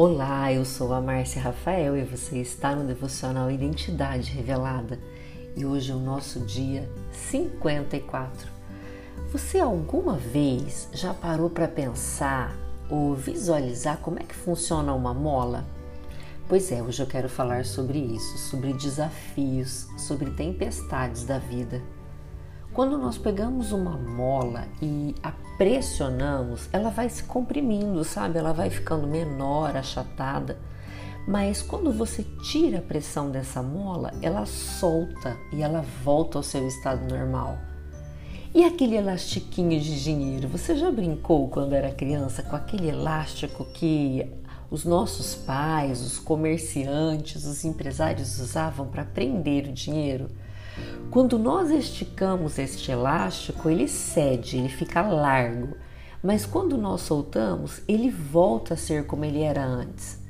Olá, eu sou a Márcia Rafael e você está no devocional Identidade Revelada. E hoje é o nosso dia 54. Você alguma vez já parou para pensar ou visualizar como é que funciona uma mola? Pois é, hoje eu quero falar sobre isso, sobre desafios, sobre tempestades da vida. Quando nós pegamos uma mola e a pressionamos, ela vai se comprimindo, sabe? Ela vai ficando menor, achatada. Mas quando você tira a pressão dessa mola, ela solta e ela volta ao seu estado normal. E aquele elastiquinho de dinheiro? Você já brincou quando era criança com aquele elástico que os nossos pais, os comerciantes, os empresários usavam para prender o dinheiro? Quando nós esticamos este elástico, ele cede, ele fica largo, mas quando nós soltamos, ele volta a ser como ele era antes.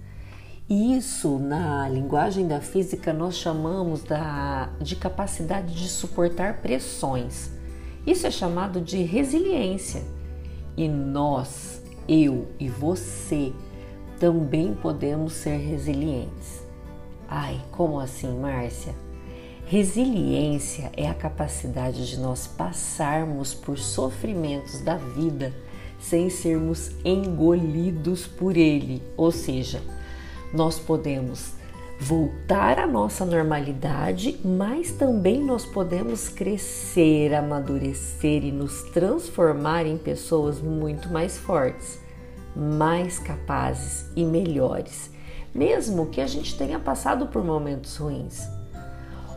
E isso, na linguagem da física, nós chamamos da, de capacidade de suportar pressões. Isso é chamado de resiliência. E nós, eu e você, também podemos ser resilientes. Ai, como assim, Márcia? Resiliência é a capacidade de nós passarmos por sofrimentos da vida sem sermos engolidos por ele, ou seja, nós podemos voltar à nossa normalidade, mas também nós podemos crescer, amadurecer e nos transformar em pessoas muito mais fortes, mais capazes e melhores, mesmo que a gente tenha passado por momentos ruins.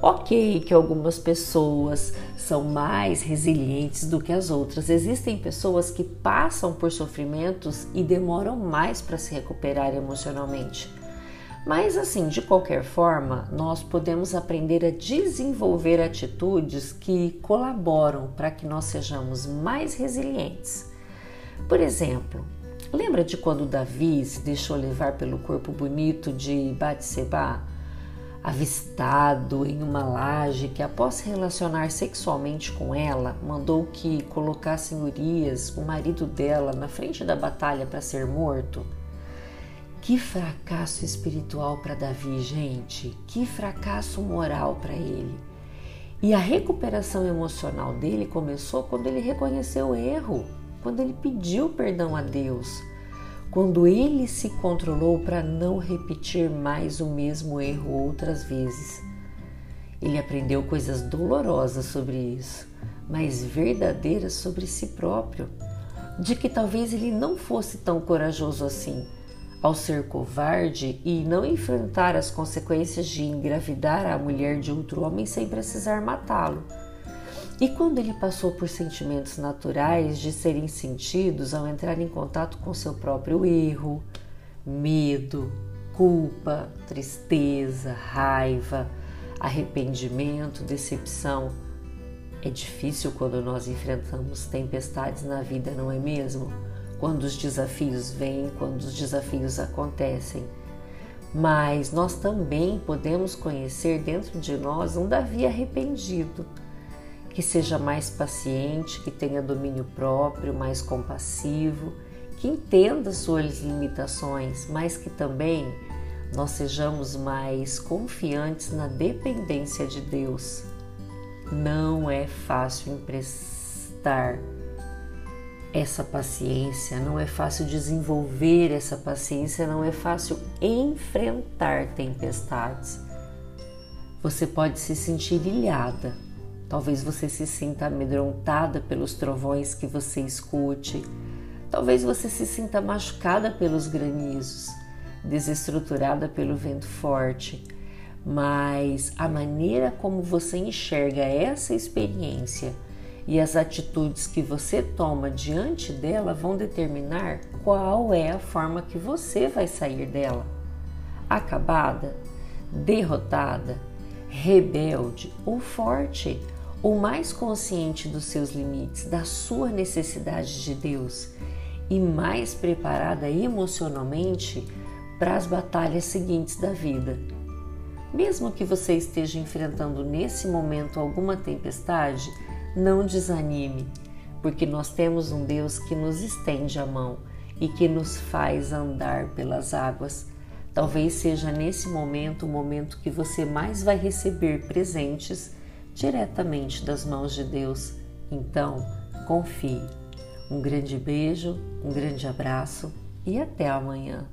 Ok, que algumas pessoas são mais resilientes do que as outras. Existem pessoas que passam por sofrimentos e demoram mais para se recuperar emocionalmente. Mas assim, de qualquer forma, nós podemos aprender a desenvolver atitudes que colaboram para que nós sejamos mais resilientes. Por exemplo, lembra de quando Davi se deixou levar pelo corpo bonito de Batseba, avistado em uma laje que após relacionar sexualmente com ela, mandou que colocassem Urias, o marido dela, na frente da batalha para ser morto? Que fracasso espiritual para Davi, gente! Que fracasso moral para ele! E a recuperação emocional dele começou quando ele reconheceu o erro, quando ele pediu perdão a Deus, quando ele se controlou para não repetir mais o mesmo erro outras vezes. Ele aprendeu coisas dolorosas sobre isso, mas verdadeiras sobre si próprio, de que talvez ele não fosse tão corajoso assim ao ser covarde e não enfrentar as consequências de engravidar a mulher de outro homem sem precisar matá-lo. E quando ele passou por sentimentos naturais de serem sentidos ao entrar em contato com seu próprio erro, medo, culpa, tristeza, raiva, arrependimento, decepção, é difícil quando nós enfrentamos tempestades na vida, não é mesmo? quando os desafios vêm, quando os desafios acontecem. Mas nós também podemos conhecer dentro de nós um Davi arrependido, que seja mais paciente, que tenha domínio próprio, mais compassivo, que entenda suas limitações, mas que também nós sejamos mais confiantes na dependência de Deus. Não é fácil emprestar essa paciência, não é fácil desenvolver essa paciência, não é fácil enfrentar tempestades. Você pode se sentir ilhada, talvez você se sinta amedrontada pelos trovões que você escute, talvez você se sinta machucada pelos granizos, desestruturada pelo vento forte, mas a maneira como você enxerga essa experiência e as atitudes que você toma diante dela vão determinar qual é a forma que você vai sair dela. Acabada, derrotada, rebelde ou forte, ou mais consciente dos seus limites, da sua necessidade de Deus e mais preparada emocionalmente para as batalhas seguintes da vida. Mesmo que você esteja enfrentando nesse momento alguma tempestade, não desanime, porque nós temos um Deus que nos estende a mão e que nos faz andar pelas águas. Talvez seja nesse momento o momento que você mais vai receber presentes diretamente das mãos de Deus. Então, confie. Um grande beijo, um grande abraço e até amanhã.